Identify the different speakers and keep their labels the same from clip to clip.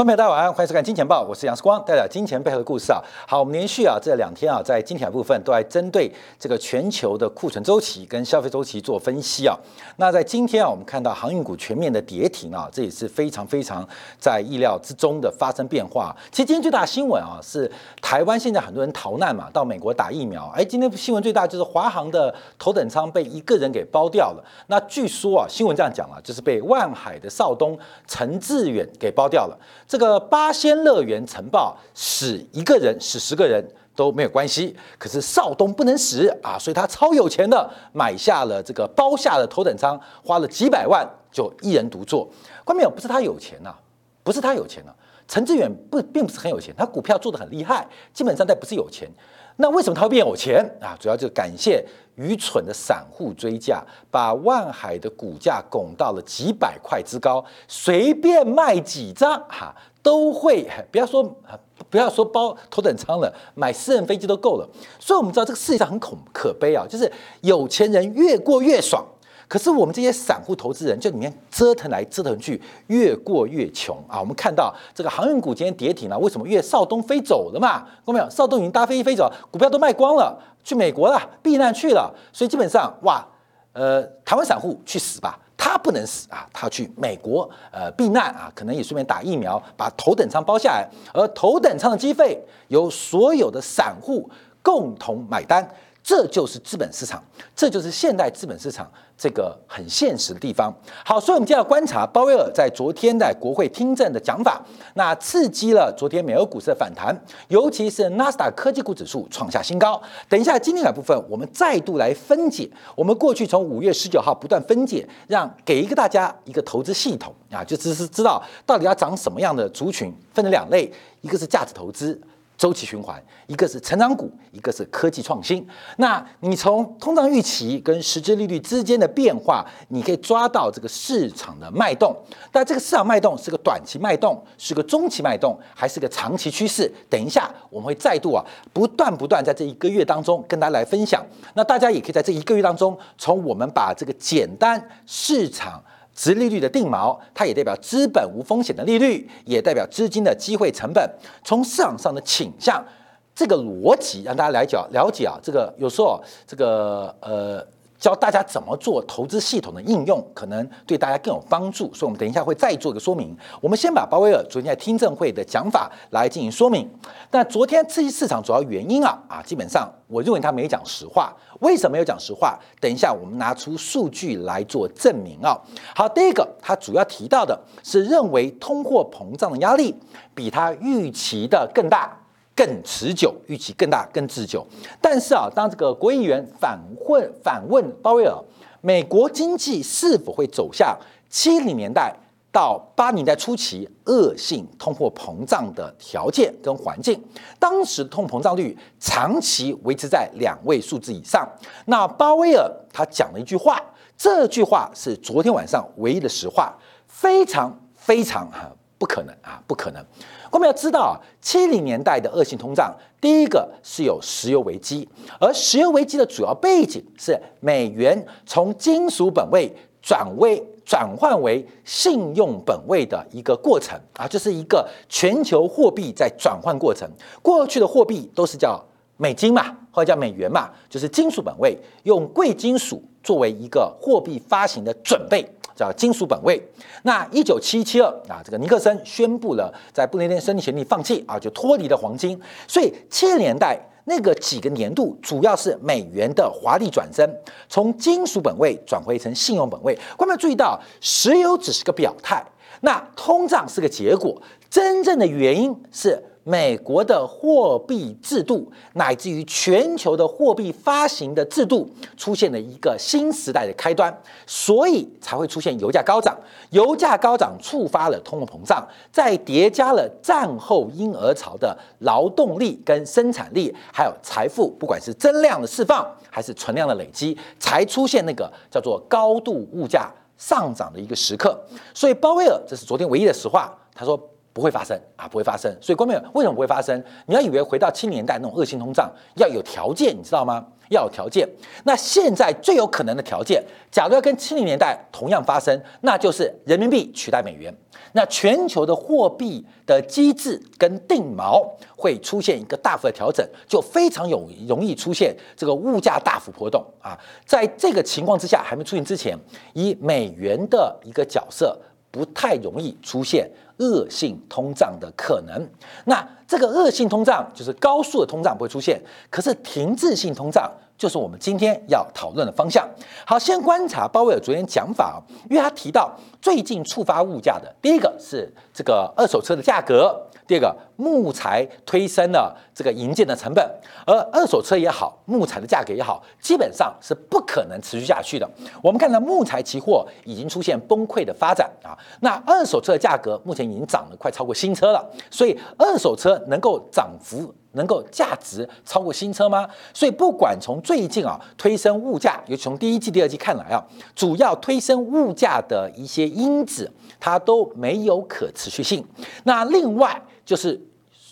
Speaker 1: 观众朋友大家晚上欢迎收看《金钱报》，我是杨世光，带来金钱背后的故事啊。好，我们连续啊这两天啊，在金钱部分都在针对这个全球的库存周期跟消费周期做分析啊。那在今天啊，我们看到航运股全面的跌停啊，这也是非常非常在意料之中的发生变化。其实今天最大的新闻啊，是台湾现在很多人逃难嘛，到美国打疫苗。哎，今天新闻最大就是华航的头等舱被一个人给包掉了。那据说啊，新闻这样讲啊，就是被万海的少东陈志远给包掉了。这个八仙乐园晨报，死一个人，死十个人都没有关系。可是少东不能死啊，所以他超有钱的，买下了这个包下的头等舱，花了几百万就一人独坐。关键不是他有钱呐，不是他有钱呐，陈志远不并不是很有钱，他股票做的很厉害，基本上他不是有钱。那为什么他会变有钱啊？主要就感谢愚蠢的散户追价，把万海的股价拱到了几百块之高，随便卖几张哈都会，不要说不要说包头等舱了，买私人飞机都够了。所以我们知道这个世界上很恐可悲啊，就是有钱人越过越爽。可是我们这些散户投资人，就里面折腾来折腾去，越过越穷啊！我们看到这个航运股今天跌停了，为什么？因为邵东飞走了嘛，看到没有？邵东已经搭飞机飞走，股票都卖光了，去美国了，避难去了。所以基本上，哇，呃，台湾散户去死吧，他不能死啊，他去美国呃避难啊，可能也顺便打疫苗，把头等舱包下来，而头等舱的机费由所有的散户共同买单。这就是资本市场，这就是现代资本市场这个很现实的地方。好，所以我们就要观察鲍威尔在昨天在国会听证的讲法，那刺激了昨天美国股市的反弹，尤其是纳斯达科技股指数创下新高。等一下，今天的部分我们再度来分解，我们过去从五月十九号不断分解，让给一个大家一个投资系统啊，就只是知道到底要涨什么样的族群，分成两类，一个是价值投资。周期循环，一个是成长股，一个是科技创新。那你从通胀预期跟实质利率之间的变化，你可以抓到这个市场的脉动。但这个市场脉动是个短期脉动，是个中期脉动，还是个长期趋势？等一下我们会再度啊，不断不断在这一个月当中跟大家来分享。那大家也可以在这一个月当中，从我们把这个简单市场。值利率的定锚，它也代表资本无风险的利率，也代表资金的机会成本。从市场上的倾向，这个逻辑让大家来讲了解啊，这个有时候这个呃。教大家怎么做投资系统的应用，可能对大家更有帮助。所以，我们等一下会再做一个说明。我们先把鲍威尔昨天在听证会的讲法来进行说明。但昨天刺激市场主要原因啊啊，基本上我认为他没讲实话。为什么要讲实话？等一下我们拿出数据来做证明啊。好，第一个，他主要提到的是认为通货膨胀的压力比他预期的更大。更持久，预期更大、更持久。但是啊，当这个国议员反问反问鲍威尔，美国经济是否会走向七零年代到八零年代初期恶性通货膨胀的条件跟环境？当时通膨胀率长期维持在两位数字以上。那鲍威尔他讲了一句话，这句话是昨天晚上唯一的实话，非常非常哈不可能啊，不可能。我们要知道啊，七零年代的恶性通胀，第一个是有石油危机，而石油危机的主要背景是美元从金属本位转为转换为信用本位的一个过程啊，这是一个全球货币在转换过程。过去的货币都是叫美金嘛，或者叫美元嘛，就是金属本位，用贵金属作为一个货币发行的准备。叫金属本位。那一九七七二啊，这个尼克森宣布了在布雷顿森林协定放弃啊，就脱离了黄金。所以七十年代那个几个年度，主要是美元的华丽转身，从金属本位转回成信用本位。观众注意到，石油只是个表态，那通胀是个结果，真正的原因是。美国的货币制度，乃至于全球的货币发行的制度，出现了一个新时代的开端，所以才会出现油价高涨。油价高涨触发了通货膨胀，再叠加了战后婴儿潮的劳动力跟生产力，还有财富，不管是增量的释放还是存量的累积，才出现那个叫做高度物价上涨的一个时刻。所以鲍威尔这是昨天唯一的实话，他说。不会发生啊，不会发生。所以，观众朋友为什么不会发生？你要以为回到七零年代那种恶性通胀要有条件，你知道吗？要有条件。那现在最有可能的条件，假如要跟七零年代同样发生，那就是人民币取代美元。那全球的货币的机制跟定锚会出现一个大幅的调整，就非常有容易出现这个物价大幅波动啊。在这个情况之下，还没出现之前，以美元的一个角色，不太容易出现恶性通胀的可能。那这个恶性通胀就是高速的通胀不会出现，可是停滞性通胀。就是我们今天要讨论的方向。好，先观察鲍威尔昨天讲法，因为他提到最近触发物价的，第一个是这个二手车的价格，第二个木材推升了这个营建的成本，而二手车也好，木材的价格也好，基本上是不可能持续下去的。我们看到木材期货已经出现崩溃的发展啊，那二手车的价格目前已经涨了快超过新车了，所以二手车能够涨幅。能够价值超过新车吗？所以不管从最近啊推升物价，尤其从第一季、第二季看来啊，主要推升物价的一些因子，它都没有可持续性。那另外就是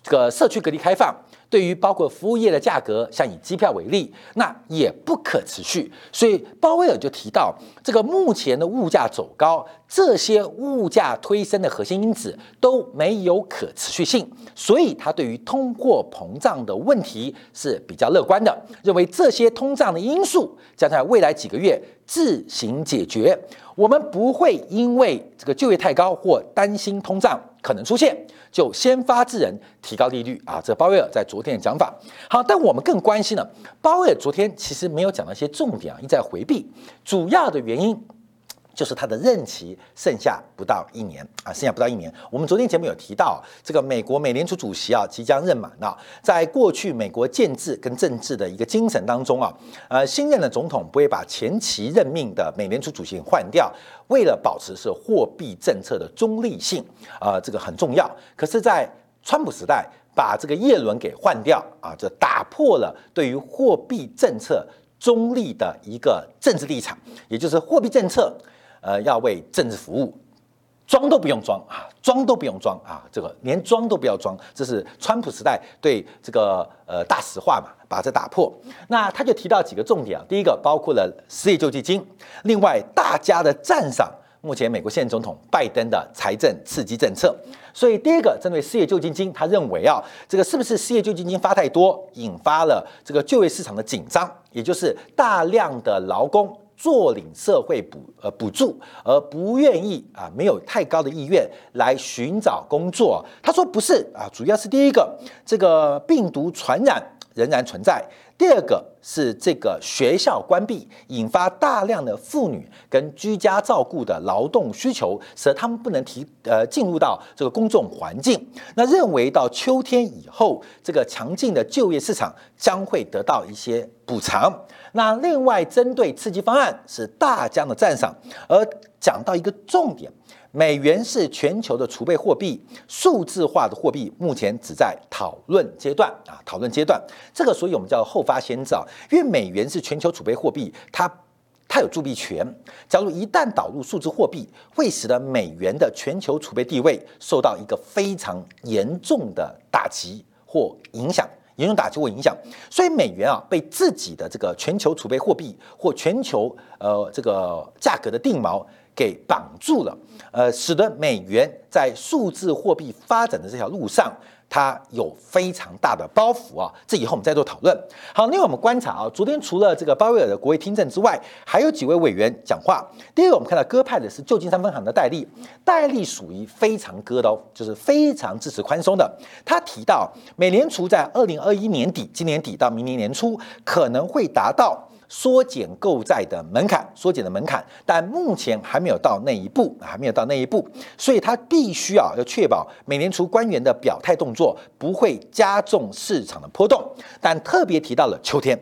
Speaker 1: 这个社区隔离开放。对于包括服务业的价格，像以机票为例，那也不可持续。所以鲍威尔就提到，这个目前的物价走高，这些物价推升的核心因子都没有可持续性，所以他对于通货膨胀的问题是比较乐观的，认为这些通胀的因素将在未来几个月自行解决，我们不会因为这个就业太高或担心通胀可能出现。就先发制人，提高利率啊！这鲍威尔在昨天的讲法。好，但我们更关心呢，鲍威尔昨天其实没有讲到一些重点啊，一直在回避。主要的原因就是他的任期剩下不到一年啊，剩下不到一年。我们昨天节目有提到，这个美国美联储主席啊即将任满了。在过去美国建制跟政治的一个精神当中啊，呃，新任的总统不会把前期任命的美联储主席换掉。为了保持是货币政策的中立性，啊，这个很重要。可是，在川普时代，把这个叶伦给换掉，啊，这打破了对于货币政策中立的一个政治立场，也就是货币政策，呃，要为政治服务。装都不用装啊，装都不用装啊，这个连装都不要装，这是川普时代对这个呃大实话嘛，把这打破。那他就提到几个重点啊，第一个包括了失业救济金，另外大家的赞赏目前美国现任总统拜登的财政刺激政策。所以第一个针对失业救济金，他认为啊，这个是不是失业救济金发太多，引发了这个就业市场的紧张，也就是大量的劳工。坐领社会补呃补助，而不愿意啊，没有太高的意愿来寻找工作。他说不是啊，主要是第一个，这个病毒传染仍然存在；第二个是这个学校关闭，引发大量的妇女跟居家照顾的劳动需求，使得他们不能提呃进入到这个公众环境。那认为到秋天以后，这个强劲的就业市场将会得到一些补偿。那另外针对刺激方案是大疆的赞赏，而讲到一个重点，美元是全球的储备货币，数字化的货币目前只在讨论阶段啊，讨论阶段，这个所以我们叫后发先兆，因为美元是全球储备货币，它它有铸币权，假如一旦导入数字货币，会使得美元的全球储备地位受到一个非常严重的打击或影响。严重打击或影响，所以美元啊被自己的这个全球储备货币或全球呃这个价格的定锚给绑住了，呃，使得美元在数字货币发展的这条路上。它有非常大的包袱啊，这以后我们再做讨论。好，另外我们观察啊，昨天除了这个鲍威尔的国会听证之外，还有几位委员讲话。第一个，我们看到鸽派的是旧金山分行的戴利，戴利属于非常鸽的哦，就是非常支持宽松的。他提到，美联储在二零二一年底、今年底到明年年初可能会达到。缩减购债的门槛，缩减的门槛，但目前还没有到那一步，还没有到那一步，所以他必须啊要确保美联储官员的表态动作不会加重市场的波动。但特别提到了秋天，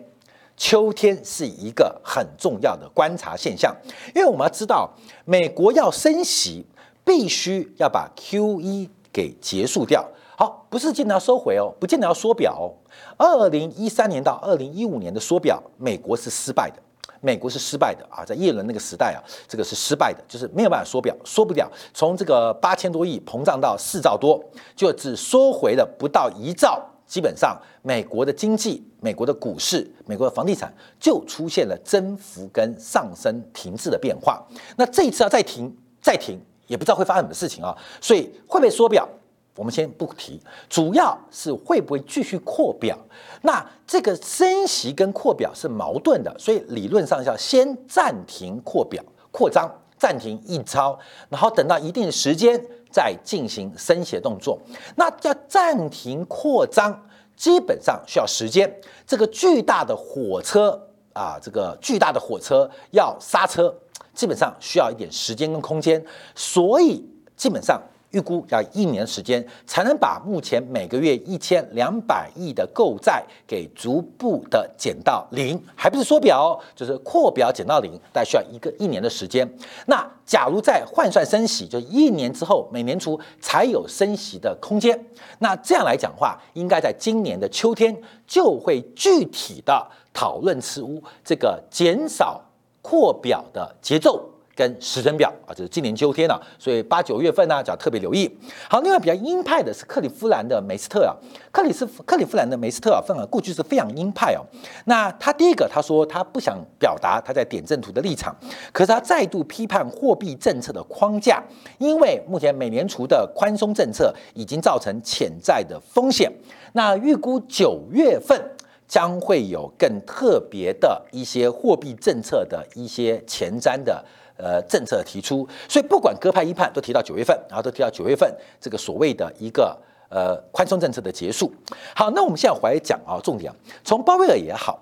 Speaker 1: 秋天是一个很重要的观察现象，因为我们要知道，美国要升息，必须要把 Q E 给结束掉。好，不是见得要收回哦，不见得要缩表哦。二零一三年到二零一五年的缩表，美国是失败的，美国是失败的啊，在耶伦那个时代啊，这个是失败的，就是没有办法缩表，缩不掉。从这个八千多亿膨胀到四兆多，就只缩回了不到一兆基本上美国的经济、美国的股市、美国的房地产就出现了增幅跟上升停滞的变化。那这一次要再停再停，也不知道会发生什么事情啊。所以会不会缩表？我们先不提，主要是会不会继续扩表？那这个升息跟扩表是矛盾的，所以理论上要先暂停扩表扩张，暂停印钞，然后等到一定时间。再进行升息动作，那要暂停扩张，基本上需要时间。这个巨大的火车啊，这个巨大的火车要刹车，基本上需要一点时间跟空间，所以基本上。预估要一年时间才能把目前每个月一千两百亿的购债给逐步的减到零，还不是缩表，就是扩表减到零，大概需要一个一年的时间。那假如再换算升息，就一年之后，每年初才有升息的空间。那这样来讲话，应该在今年的秋天就会具体的讨论出这个减少扩表的节奏。跟时程表啊，就是今年秋天了，所以八九月份呢就要特别留意。好，另外比较鹰派的是克里夫兰的梅斯特啊，克里斯克里夫兰的梅斯特啊，分了过去是非常鹰派哦。那他第一个他说他不想表达他在点阵图的立场，可是他再度批判货币政策的框架，因为目前美联储的宽松政策已经造成潜在的风险。那预估九月份将会有更特别的一些货币政策的一些前瞻的。呃，政策提出，所以不管鸽派一派都提到九月份，然后都提到九月份这个所谓的一个呃宽松政策的结束。好，那我们现在回来讲啊，重点，从鲍威尔也好，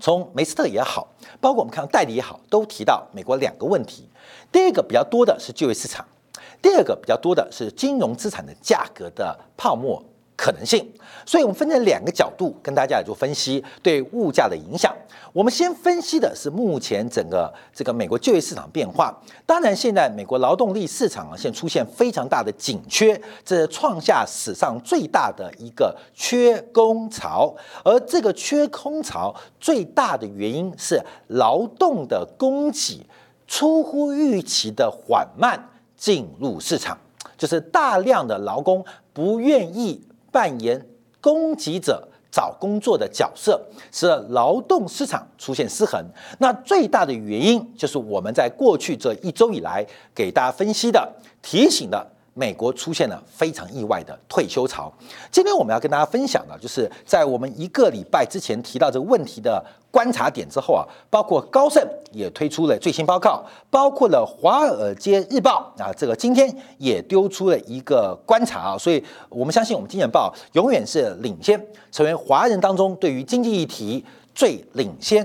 Speaker 1: 从梅斯特也好，包括我们看到戴理也好，都提到美国两个问题。第一个比较多的是就业市场，第二个比较多的是金融资产的价格的泡沫。可能性，所以我们分成两个角度跟大家来做分析对物价的影响。我们先分析的是目前整个这个美国就业市场变化。当然，现在美国劳动力市场啊，现出现非常大的紧缺，这创下史上最大的一个缺工潮。而这个缺工潮最大的原因是劳动的供给出乎预期的缓慢进入市场，就是大量的劳工不愿意。扮演供给者找工作的角色，使得劳动市场出现失衡。那最大的原因就是我们在过去这一周以来给大家分析的、提醒的。美国出现了非常意外的退休潮。今天我们要跟大家分享的，就是在我们一个礼拜之前提到这个问题的观察点之后啊，包括高盛也推出了最新报告，包括了华尔街日报啊，这个今天也丢出了一个观察啊，所以我们相信我们金钱报永远是领先，成为华人当中对于经济议题最领先、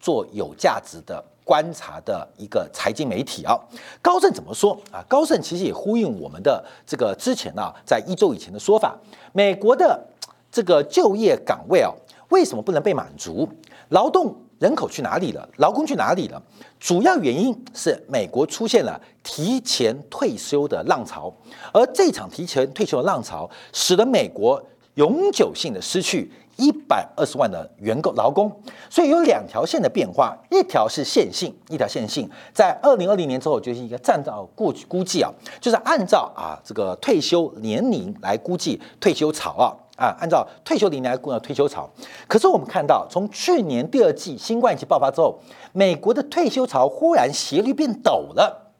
Speaker 1: 做有价值的。观察的一个财经媒体啊，高盛怎么说啊？高盛其实也呼应我们的这个之前呢，在一周以前的说法，美国的这个就业岗位啊，为什么不能被满足？劳动人口去哪里了？劳工去哪里了？主要原因是美国出现了提前退休的浪潮，而这场提前退休的浪潮，使得美国永久性的失去。一百二十万的员工劳工，所以有两条线的变化，一条是线性，一条线性，在二零二零年之后就是一个按照过去估计啊，就是按照啊这个退休年龄来估计退休潮啊啊，按照退休年龄来估退休潮。可是我们看到，从去年第二季新冠疫情爆发之后，美国的退休潮忽然斜率变陡了，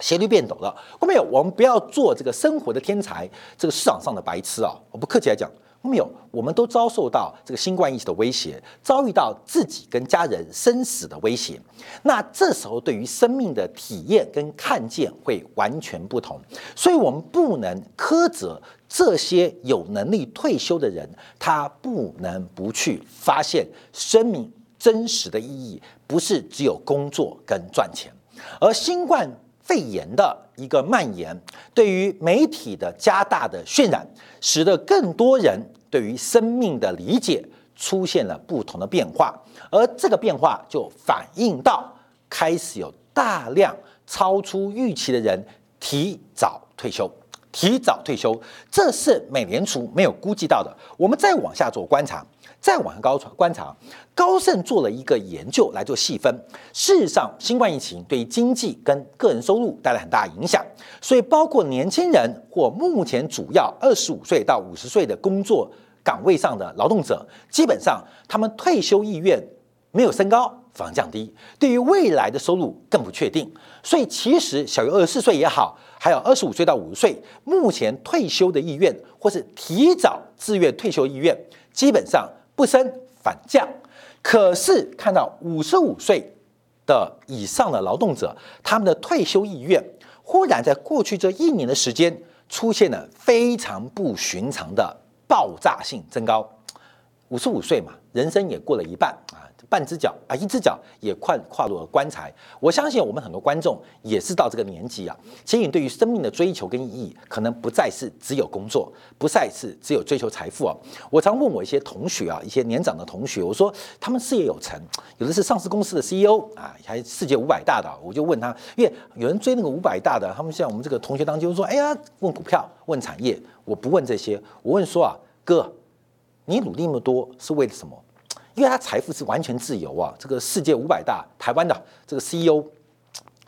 Speaker 1: 斜率变陡了。后面有我们不要做这个生活的天才，这个市场上的白痴啊，我不客气来讲。没有，我们都遭受到这个新冠疫情的威胁，遭遇到自己跟家人生死的威胁。那这时候对于生命的体验跟看见会完全不同，所以我们不能苛责这些有能力退休的人，他不能不去发现生命真实的意义，不是只有工作跟赚钱，而新冠。肺炎的一个蔓延，对于媒体的加大的渲染，使得更多人对于生命的理解出现了不同的变化，而这个变化就反映到开始有大量超出预期的人提早退休，提早退休，这是美联储没有估计到的。我们再往下做观察。再往上高传观察，高盛做了一个研究来做细分。事实上，新冠疫情对经济跟个人收入带来很大影响，所以包括年轻人或目前主要二十五岁到五十岁的工作岗位上的劳动者，基本上他们退休意愿没有升高，反而降低，对于未来的收入更不确定。所以其实小于二十四岁也好，还有二十五岁到五十岁，目前退休的意愿或是提早自愿退休意愿，基本上不升反降。可是看到五十五岁的以上的劳动者，他们的退休意愿忽然在过去这一年的时间出现了非常不寻常的爆炸性增高。五十五岁嘛，人生也过了一半啊。半只脚啊，一只脚也跨跨入了棺材。我相信我们很多观众也是到这个年纪啊，其实你对于生命的追求跟意义，可能不再是只有工作，不再是只有追求财富啊。我常问我一些同学啊，一些年长的同学，我说他们事业有成，有的是上市公司的 CEO 啊，还世界五百大的，我就问他，因为有人追那个五百大的，他们像我们这个同学当中说，哎呀，问股票，问产业，我不问这些，我问说啊，哥，你努力那么多是为了什么？因为他财富是完全自由啊，这个世界五百大台湾的这个 CEO，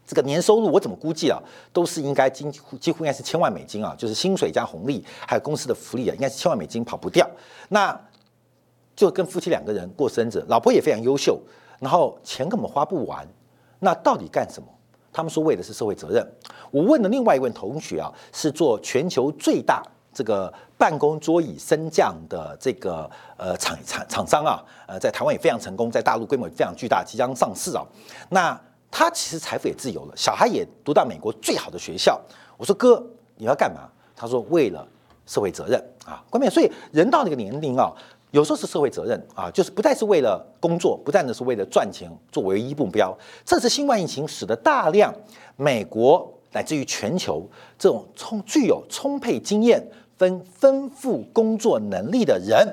Speaker 1: 这个年收入我怎么估计啊，都是应该几乎几乎应该是千万美金啊，就是薪水加红利还有公司的福利啊，应该是千万美金跑不掉。那就跟夫妻两个人过生日，老婆也非常优秀，然后钱根本花不完，那到底干什么？他们说为的是社会责任。我问了另外一位同学啊，是做全球最大。这个办公桌椅升降的这个呃厂厂厂商啊，呃，在台湾也非常成功，在大陆规模也非常巨大，即将上市啊。那他其实财富也自由了，小孩也读到美国最好的学校。我说哥，你要干嘛？他说为了社会责任啊，关键。所以人到那个年龄啊，有时候是社会责任啊，就是不再是为了工作，不但的是为了赚钱作为唯一目标。这次新冠疫情使得大量美国乃至于全球这种充具有充沛经验。分丰富工作能力的人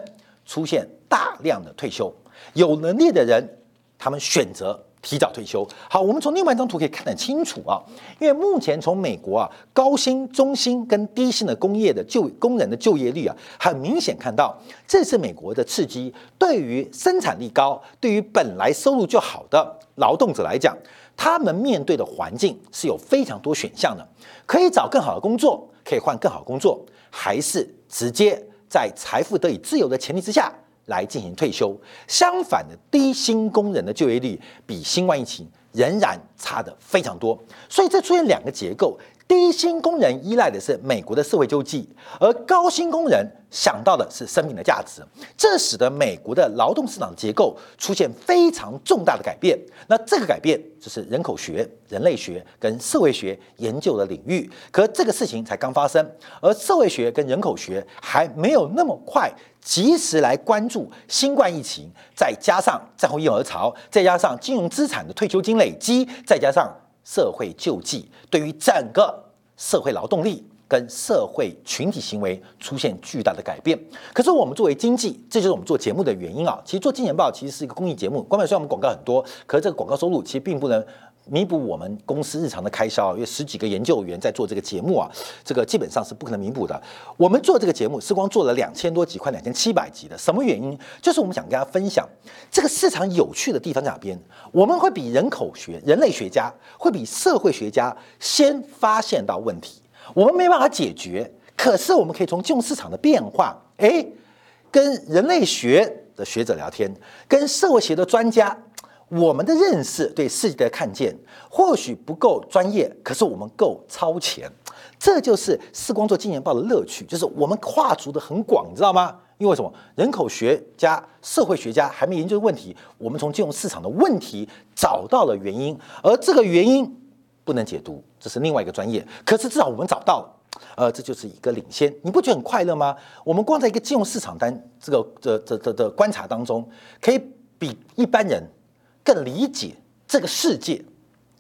Speaker 1: 出现大量的退休，有能力的人他们选择提早退休。好，我们从另外一张图可以看得清楚啊，因为目前从美国啊高薪、中薪跟低薪的工业的就工人的就业率啊，很明显看到，这是美国的刺激，对于生产力高、对于本来收入就好的劳动者来讲，他们面对的环境是有非常多选项的，可以找更好的工作，可以换更好工作。还是直接在财富得以自由的前提之下来进行退休。相反的，低薪工人的就业率比新冠疫情仍然差的非常多。所以这出现两个结构：低薪工人依赖的是美国的社会救济，而高薪工人。想到的是生命的价值，这使得美国的劳动市场结构出现非常重大的改变。那这个改变就是人口学、人类学跟社会学研究的领域。可这个事情才刚发生，而社会学跟人口学还没有那么快及时来关注新冠疫情，再加上战后婴儿潮，再加上金融资产的退休金累积，再加上社会救济，对于整个社会劳动力。跟社会群体行为出现巨大的改变，可是我们作为经济，这就是我们做节目的原因啊。其实做金钱报其实是一个公益节目，官方虽然我们广告很多，可是这个广告收入其实并不能弥补我们公司日常的开销，因为十几个研究员在做这个节目啊，这个基本上是不可能弥补的。我们做这个节目，时光做了两千多集，快两千七百集的，什么原因？就是我们想跟大家分享这个市场有趣的地方在哪边。我们会比人口学、人类学家，会比社会学家先发现到问题。我们没办法解决，可是我们可以从金融市场的变化，哎，跟人类学的学者聊天，跟社会学的专家，我们的认识对世界的看见或许不够专业，可是我们够超前，这就是视光做金钱报的乐趣，就是我们跨足的很广，你知道吗？因为什么？人口学家、社会学家还没研究的问题，我们从金融市场的问题找到了原因，而这个原因。不能解读，这是另外一个专业。可是至少我们找到了，呃，这就是一个领先。你不觉得很快乐吗？我们光在一个金融市场单这个这这这的观察当中，可以比一般人更理解这个世界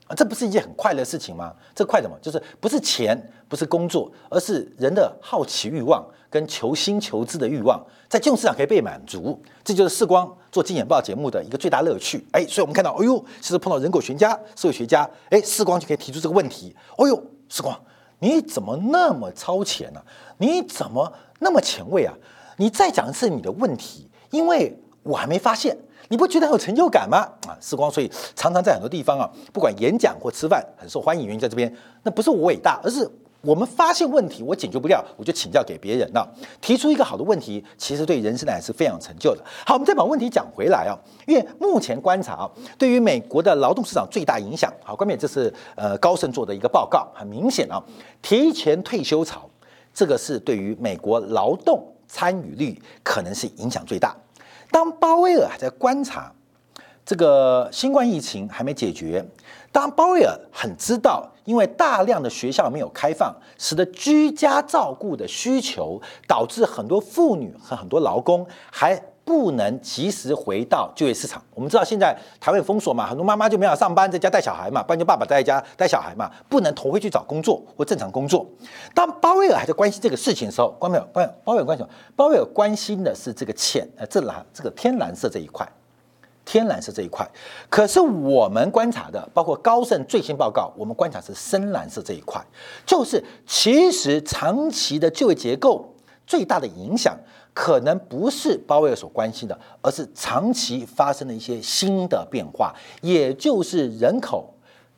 Speaker 1: 啊，这不是一件很快乐的事情吗？这快什么？就是不是钱，不是工作，而是人的好奇欲望跟求新求知的欲望，在金融市场可以被满足。这就是视光。做金眼报节目的一个最大乐趣，哎，所以我们看到，哎呦，其实碰到人口学家、社会学家，哎，世光就可以提出这个问题，哎呦，世光，你怎么那么超前呢？你怎么那么前卫啊？你再讲一次你的问题，因为我还没发现，你不觉得很有成就感吗？啊，时光，所以常常在很多地方啊，不管演讲或吃饭，很受欢迎，原因在这边，那不是我伟大，而是我们发现问题，我解决不了，我就请教给别人了。提出一个好的问题，其实对人生来是非常有成就的。好，我们再把问题讲回来啊，因为目前观察啊，对于美国的劳动市场最大影响，好，关键这是呃高盛做的一个报告，很明显啊，提前退休潮，这个是对于美国劳动参与率可能是影响最大。当鲍威尔还在观察这个新冠疫情还没解决。当鲍威尔很知道，因为大量的学校没有开放，使得居家照顾的需求导致很多妇女和很多劳工还不能及时回到就业市场。我们知道现在台湾封锁嘛，很多妈妈就没法上班，在家带小孩嘛，不然就爸爸在家带小孩嘛，不能投回去找工作或正常工作。当鲍威尔还在关心这个事情的时候，关没有？关鲍威尔关心什么？鲍威尔关心的是这个浅呃这蓝这个天蓝色这一块。天蓝色这一块，可是我们观察的，包括高盛最新报告，我们观察是深蓝色这一块，就是其实长期的就业结构最大的影响，可能不是鲍威尔所关心的，而是长期发生的一些新的变化，也就是人口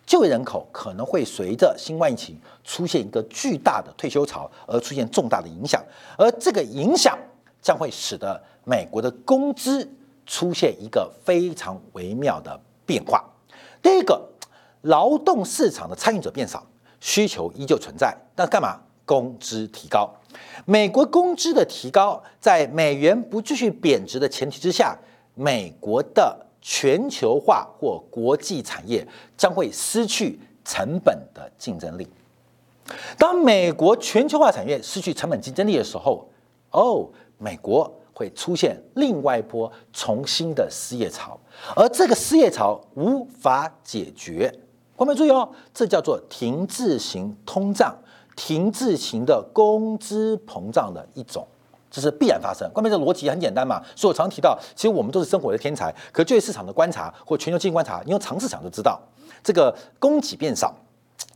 Speaker 1: 就业人口可能会随着新冠疫情出现一个巨大的退休潮而出现重大的影响，而这个影响将会使得美国的工资。出现一个非常微妙的变化。第一个，劳动市场的参与者变少，需求依旧存在，但干嘛？工资提高。美国工资的提高，在美元不继续贬值的前提之下，美国的全球化或国际产业将会失去成本的竞争力。当美国全球化产业失去成本竞争力的时候，哦，美国。会出现另外一波重新的失业潮，而这个失业潮无法解决。观众注意哦，这叫做停滞型通胀、停滞型的工资膨胀的一种，这是必然发生。关键这逻辑很简单嘛，所以我常提到，其实我们都是生活的天才，可就业市场的观察或全球经济观察，你用常识想就知道，这个供给变少。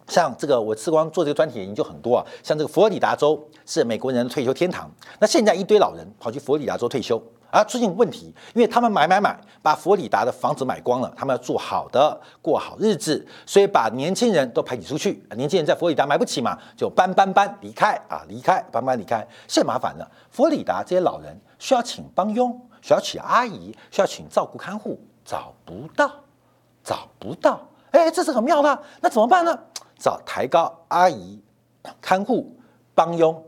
Speaker 1: 像这个，我时光做这个专题研究很多啊。像这个佛罗里达州是美国人的退休天堂，那现在一堆老人跑去佛罗里达州退休啊，出现问题，因为他们买买买，把佛罗里达的房子买光了，他们要住好的，过好日子，所以把年轻人都排挤出去。年轻人在佛罗里达买不起嘛，就搬搬搬离开啊，离开搬搬离开。现在麻烦了，佛罗里达这些老人需要请帮佣，需要请阿姨，需要请照顾看护，找不到，找不到。哎，这是很妙的，那怎么办呢？找抬高阿姨、看护、帮佣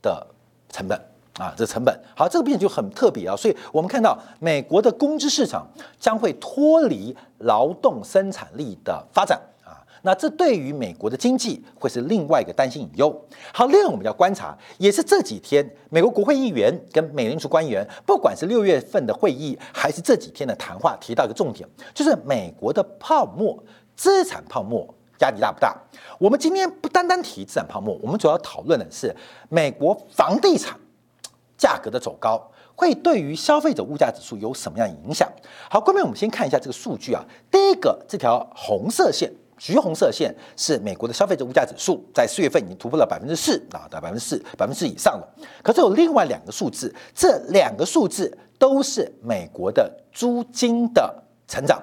Speaker 1: 的成本啊，这成本好，这个变就很特别啊。所以我们看到美国的工资市场将会脱离劳动生产力的发展啊，那这对于美国的经济会是另外一个担心隐忧。好，另外我们要观察，也是这几天美国国会议员跟美联储官员，不管是六月份的会议，还是这几天的谈话，提到一个重点，就是美国的泡沫资产泡沫。压力大不大？我们今天不单单提资产泡沫，我们主要讨论的是美国房地产价格的走高会对于消费者物价指数有什么样影响？好，各位，我们先看一下这个数据啊。第一个，这条红色线，橘红色线是美国的消费者物价指数，在四月份已经突破了百分之四啊，到百分之四、百分之四以上了。可是有另外两个数字，这两个数字都是美国的租金的成长，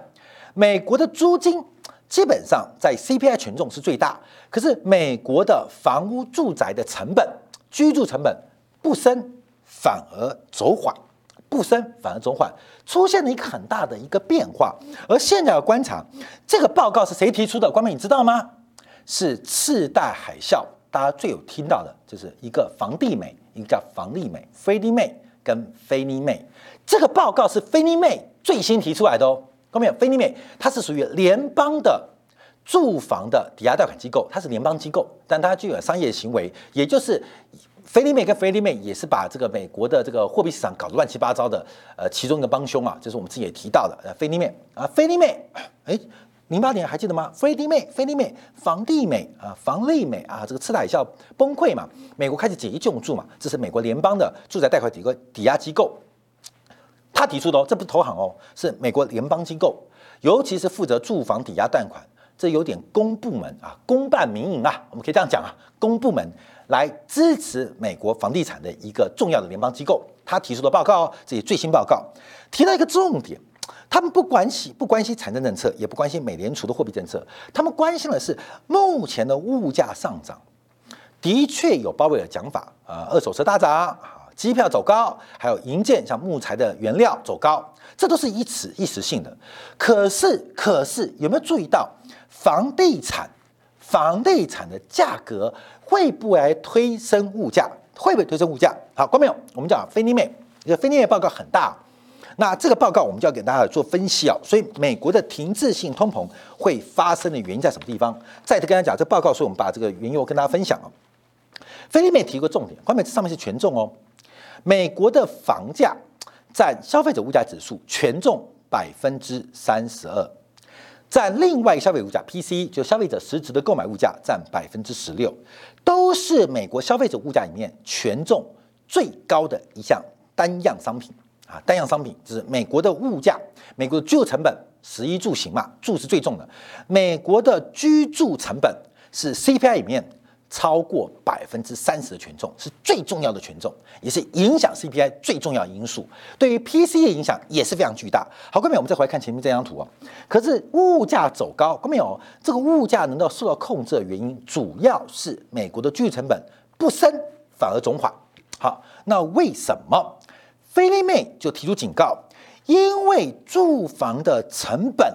Speaker 1: 美国的租金。基本上在 CPI 权重是最大，可是美国的房屋住宅的成本、居住成本不升反而走缓，不升反而走缓，出现了一个很大的一个变化。而现在要观察这个报告是谁提出的？官媒你知道吗？是次贷海啸，大家最有听到的就是一个房地美，一个叫房利美 （Fannie Mae） 跟菲尼妹。这个报告是菲尼妹最新提出来的哦。后面菲尼美，它是属于联邦的住房的抵押贷款机构，它是联邦机构，但它具有商业行为，也就是菲利美跟菲利美也是把这个美国的这个货币市场搞得乱七八糟的，呃，其中一个帮凶啊，就是我们自己也提到的，呃，菲利美啊，菲利美，哎，零八年还记得吗？菲利美，菲利美，房地美啊，房利美啊，这个次贷效崩溃嘛，美国开始紧急救助嘛，这是美国联邦的住宅贷款抵个抵押机构。他提出的哦，这不是投行哦，是美国联邦机构，尤其是负责住房抵押贷款，这有点公部门啊，公办民营啊，我们可以这样讲啊，公部门来支持美国房地产的一个重要的联邦机构。他提出的报告，这些最新报告提到一个重点，他们不关心不关心财政政策，也不关心美联储的货币政策，他们关心的是目前的物价上涨的确有鲍威尔讲法，呃，二手车大涨，机票走高，还有银件像木材的原料走高，这都是一时一时性的。可是，可是有没有注意到房地产？房地产的价格会不会推升物价？会不会推升物价？好，观众朋友，我们讲菲尼美，这个菲尼美报告很大，那这个报告我们就要给大家做分析啊。所以，美国的停滞性通膨会发生的原因在什么地方？再次跟大家讲，这报告，所以我们把这个缘由跟大家分享啊。菲利美提一个重点，关美这上面是权重哦。美国的房价占消费者物价指数权重百分之三十二，占另外消费物价 PC 就消费者实质的购买物价占百分之十六，都是美国消费者物价里面权重最高的一项单样商品啊。单样商品就是美国的物价，美国的居住成本，食衣住行嘛，住是最重的。美国的居住成本是 CPI 里面。超过百分之三十的权重是最重要的权重，也是影响 CPI 最重要因素。对于 PC 的影响也是非常巨大。好，各位，我们再回来看前面这张图啊。可是物价走高，各位有这个物价能够受到控制的原因，主要是美国的居住成本不升反而总缓。好，那为什么菲利妹就提出警告？因为住房的成本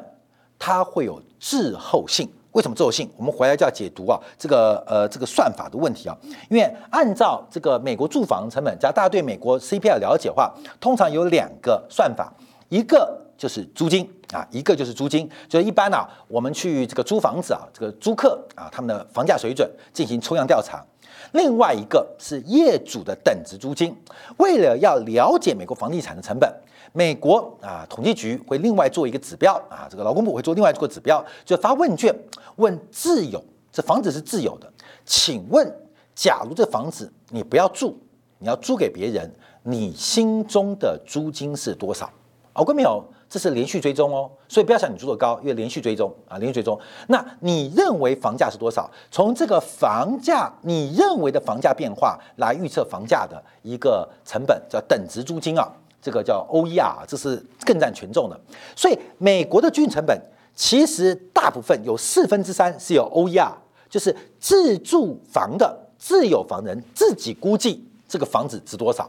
Speaker 1: 它会有滞后性。为什么滞后性？我们回来就要解读啊，这个呃这个算法的问题啊。因为按照这个美国住房成本，假如大家对美国 CPI 了解的话，通常有两个算法，一个就是租金啊，一个就是租金。就是一般呢，我们去这个租房子啊，这个租客啊，他们的房价水准进行抽样调查。另外一个是业主的等值租金。为了要了解美国房地产的成本。美国啊，统计局会另外做一个指标啊，这个劳工部会做另外一个指标，就发问卷问自有这房子是自有的，请问，假如这房子你不要住，你要租给别人，你心中的租金是多少？哦，各位没有？这是连续追踪哦，所以不要想你租的高，因为连续追踪啊，连续追踪。那你认为房价是多少？从这个房价，你认为的房价变化来预测房价的一个成本，叫等值租金啊。这个叫 OER，这是更占权重的。所以美国的居住成本其实大部分有四分之三是有 OER，就是自住房的自有房人自己估计这个房子值多少。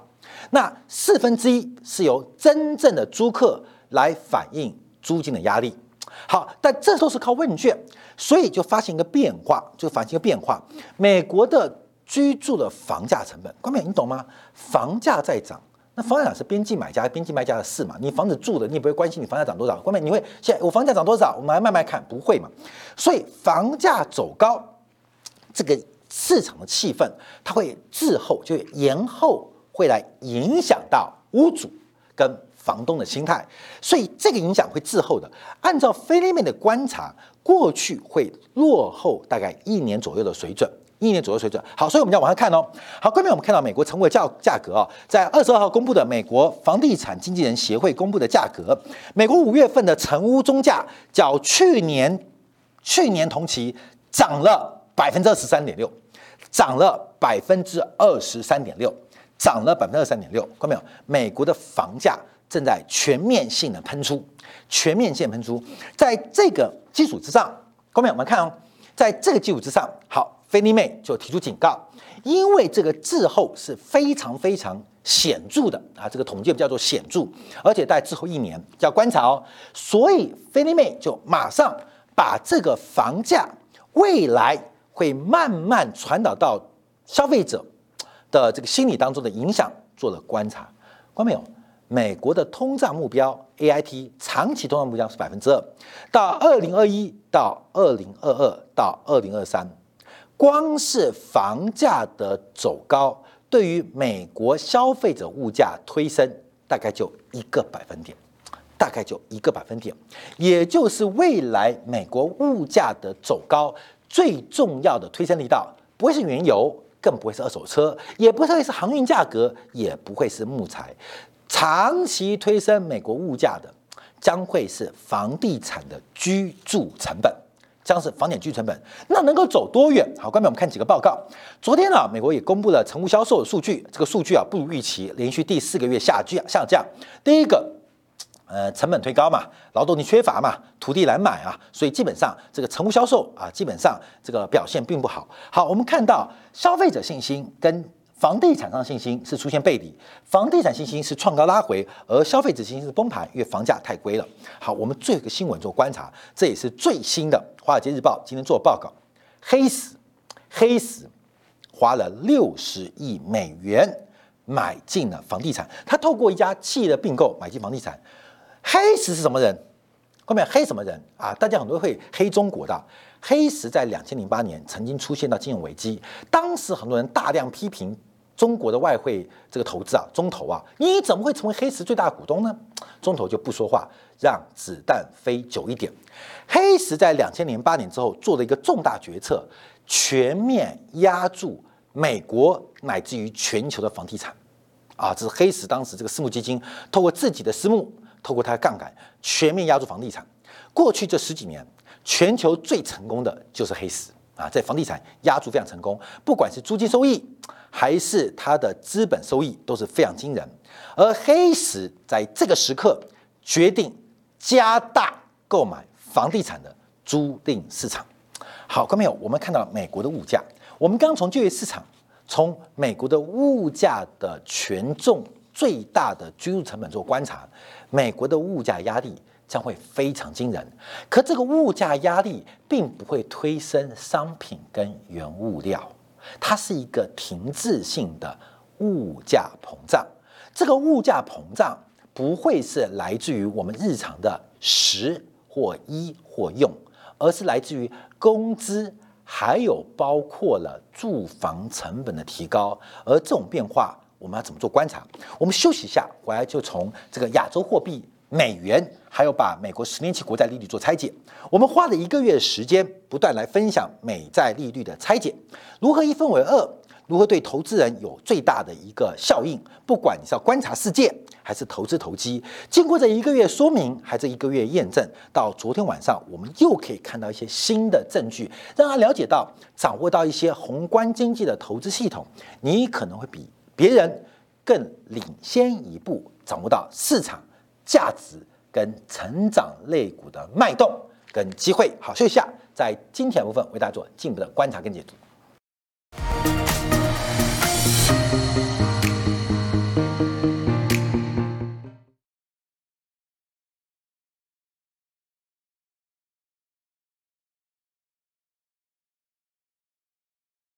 Speaker 1: 那四分之一是由真正的租客来反映租金的压力。好，但这都是靠问卷，所以就发现一个变化，就发现一个变化。美国的居住的房价成本，关美，你懂吗？房价在涨。那房价是边际买家、边际卖家的事嘛？你房子住的，你也不会关心你房价涨多少。关键你会现在我房价涨多少，我们来慢慢看，不会嘛？所以房价走高，这个市场的气氛它会滞后，就延后会来影响到屋主跟房东的心态，所以这个影响会滞后的。按照菲利面的观察，过去会落后大概一年左右的水准。一年左右水准，好，所以我们要往下看哦。好，关面我们看到美国成屋价价格啊，在二十二号公布的美国房地产经纪人协会公布的价格，美国五月份的成屋中价较去年去年同期涨了百分之二十三点六，涨了百分之二十三点六，涨了百分之二十三点六。看到没有？美国的房价正在全面性的喷出，全面性喷出，在这个基础之上，后面我们看哦，在这个基础之上，好。菲尼妹就提出警告，因为这个滞后是非常非常显著的啊，这个统计叫做显著，而且在滞后一年要观察哦，所以菲尼妹就马上把这个房价未来会慢慢传导到消费者的这个心理当中的影响做了观察，观没有？美国的通胀目标 A I T 长期通胀目标是百分之二，到二零二一到二零二二到二零二三。光是房价的走高，对于美国消费者物价推升，大概就一个百分点，大概就一个百分点，也就是未来美国物价的走高最重要的推升力道，不会是原油，更不会是二手车，也不会是航运价格，也不会是木材，长期推升美国物价的，将会是房地产的居住成本。将是房产居成本，那能够走多远？好，观众我们看几个报告。昨天呢，美国也公布了成屋销售的数据，这个数据啊不如预期，连续第四个月下降下降。第一个，呃，成本推高嘛，劳动力缺乏嘛，土地难买啊，所以基本上这个成屋销售啊，基本上这个表现并不好。好，我们看到消费者信心跟房地产上信心是出现背离，房地产信心是创高拉回，而消费者信心是崩盘，因为房价太贵了。好，我们最后一个新闻做观察，这也是最新的《华尔街日报》今天做报告，黑死黑死花了六十亿美元买进了房地产，他透过一家企业的并购买进房地产。黑石是什么人？后面黑什么人啊？大家很多会黑中国的。黑石在两千零八年曾经出现到金融危机，当时很多人大量批评中国的外汇这个投资啊，中投啊，你怎么会成为黑石最大股东呢？中投就不说话，让子弹飞久一点。黑石在两千零八年之后做了一个重大决策，全面压住美国乃至于全球的房地产啊，这是黑石当时这个私募基金透过自己的私募。透过它的杠杆全面压住房地产，过去这十几年，全球最成功的就是黑石啊，在房地产压住非常成功，不管是租金收益还是它的资本收益都是非常惊人。而黑石在这个时刻决定加大购买房地产的租赁市场。好，观众朋友，我们看到了美国的物价，我们刚从就业市场，从美国的物价的权重。最大的居住成本做观察，美国的物价压力将会非常惊人。可这个物价压力并不会推升商品跟原物料，它是一个停滞性的物价膨胀。这个物价膨胀不会是来自于我们日常的食或衣或用，而是来自于工资，还有包括了住房成本的提高，而这种变化。我们要怎么做观察？我们休息一下，回来就从这个亚洲货币美元，还有把美国十年期国债利率做拆解。我们花了一个月的时间，不断来分享美债利率的拆解，如何一分为二，如何对投资人有最大的一个效应。不管你是要观察世界，还是投资投机，经过这一个月说明，还是一个月验证，到昨天晚上，我们又可以看到一些新的证据，让他了解到，掌握到一些宏观经济的投资系统，你可能会比。别人更领先一步，掌握到市场价值跟成长类股的脉动跟机会。好，休息一下，在今天部分为大家做进一步的观察跟解读。